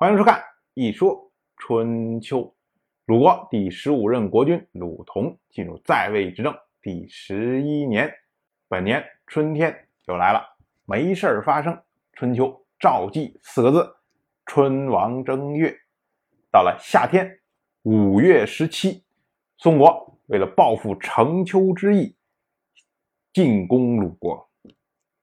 欢迎收看《一说春秋》。鲁国第十五任国君鲁同进入在位执政第十一年，本年春天就来了，没事儿发生。春秋赵季四个字，春王正月，到了夏天，五月十七，宋国为了报复成秋之役，进攻鲁国。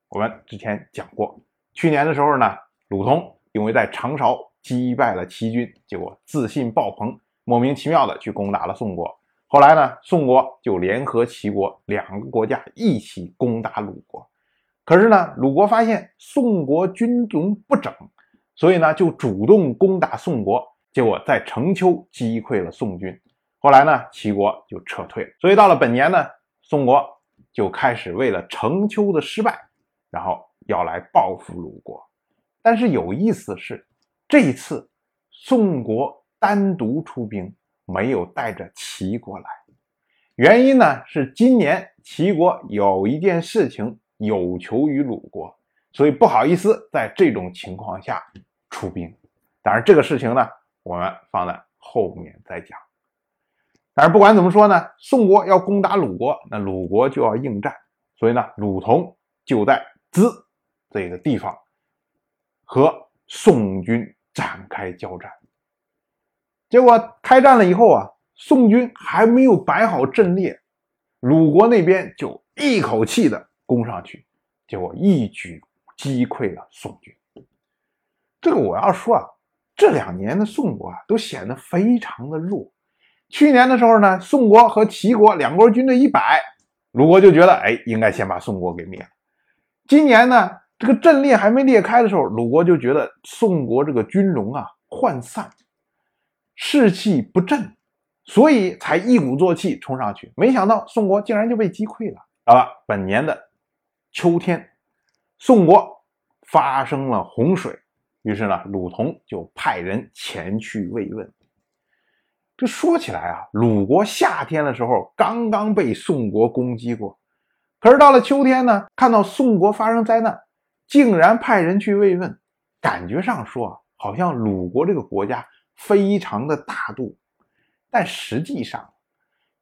我们之前讲过，去年的时候呢，鲁同因为在长勺。击败了齐军，结果自信爆棚，莫名其妙的去攻打了宋国。后来呢，宋国就联合齐国两个国家一起攻打鲁国。可是呢，鲁国发现宋国军容不整，所以呢就主动攻打宋国，结果在成丘击溃了宋军。后来呢，齐国就撤退了。所以到了本年呢，宋国就开始为了成丘的失败，然后要来报复鲁国。但是有意思的是。这一次，宋国单独出兵，没有带着齐国来。原因呢是今年齐国有一件事情有求于鲁国，所以不好意思在这种情况下出兵。当然，这个事情呢，我们放在后面再讲。但是不管怎么说呢，宋国要攻打鲁国，那鲁国就要应战，所以呢，鲁同就在兹这个地方和宋军。展开交战，结果开战了以后啊，宋军还没有摆好阵列，鲁国那边就一口气的攻上去，结果一举击溃了宋军。这个我要说啊，这两年的宋国啊都显得非常的弱。去年的时候呢，宋国和齐国两国军队一摆，鲁国就觉得哎，应该先把宋国给灭了。今年呢？这个阵列还没裂开的时候，鲁国就觉得宋国这个军容啊涣散，士气不振，所以才一鼓作气冲上去。没想到宋国竟然就被击溃了。到了本年的秋天，宋国发生了洪水，于是呢，鲁同就派人前去慰问。这说起来啊，鲁国夏天的时候刚刚被宋国攻击过，可是到了秋天呢，看到宋国发生灾难。竟然派人去慰问，感觉上说好像鲁国这个国家非常的大度，但实际上，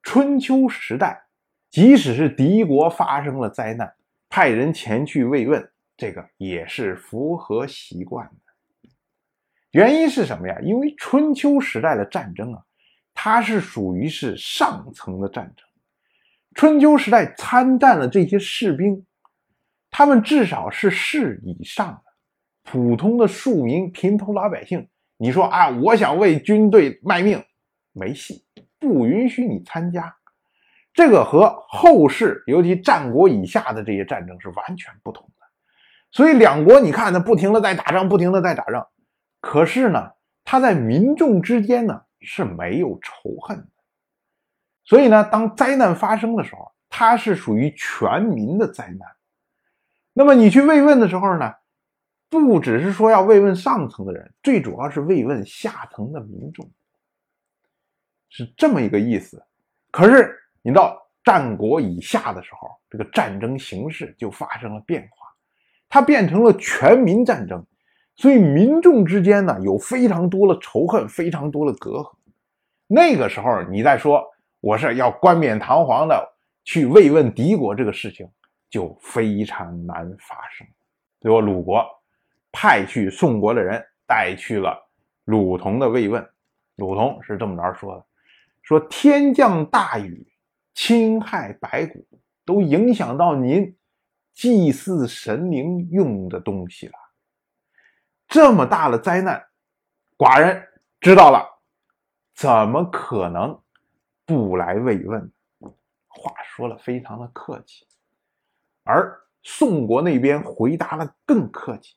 春秋时代，即使是敌国发生了灾难，派人前去慰问，这个也是符合习惯的。原因是什么呀？因为春秋时代的战争啊，它是属于是上层的战争，春秋时代参战的这些士兵。他们至少是士以上的，普通的庶民、平头老百姓，你说啊，我想为军队卖命，没戏，不允许你参加。这个和后世，尤其战国以下的这些战争是完全不同的。所以两国，你看，他不停的在打仗，不停的在打仗，可是呢，他在民众之间呢是没有仇恨的。所以呢，当灾难发生的时候，它是属于全民的灾难。那么你去慰问的时候呢，不只是说要慰问上层的人，最主要是慰问下层的民众，是这么一个意思。可是你到战国以下的时候，这个战争形势就发生了变化，它变成了全民战争，所以民众之间呢有非常多的仇恨，非常多的隔阂。那个时候你再说我是要冠冕堂皇的去慰问敌国这个事情。就非常难发生。最后，鲁国派去宋国的人带去了鲁同的慰问。鲁同是这么着说的：“说天降大雨，侵害白骨，都影响到您祭祀神灵用的东西了。这么大的灾难，寡人知道了，怎么可能不来慰问？”话说了，非常的客气。而宋国那边回答的更客气，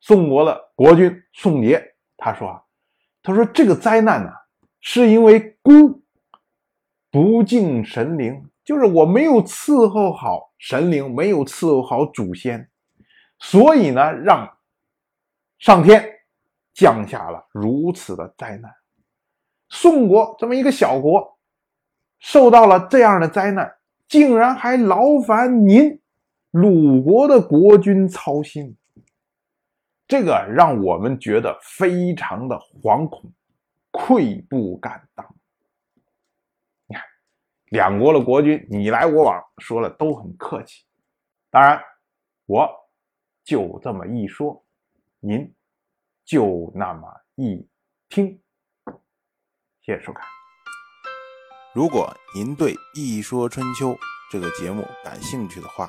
宋国的国君宋杰他说：“啊，他说这个灾难呢，是因为孤不敬神灵，就是我没有伺候好神灵，没有伺候好祖先，所以呢，让上天降下了如此的灾难。宋国这么一个小国，受到了这样的灾难，竟然还劳烦您。”鲁国的国君操心，这个让我们觉得非常的惶恐、愧不敢当。你看，两国的国君你来我往，说了都很客气。当然，我就这么一说，您就那么一听。谢谢收看。如果您对《一说春秋》这个节目感兴趣的话，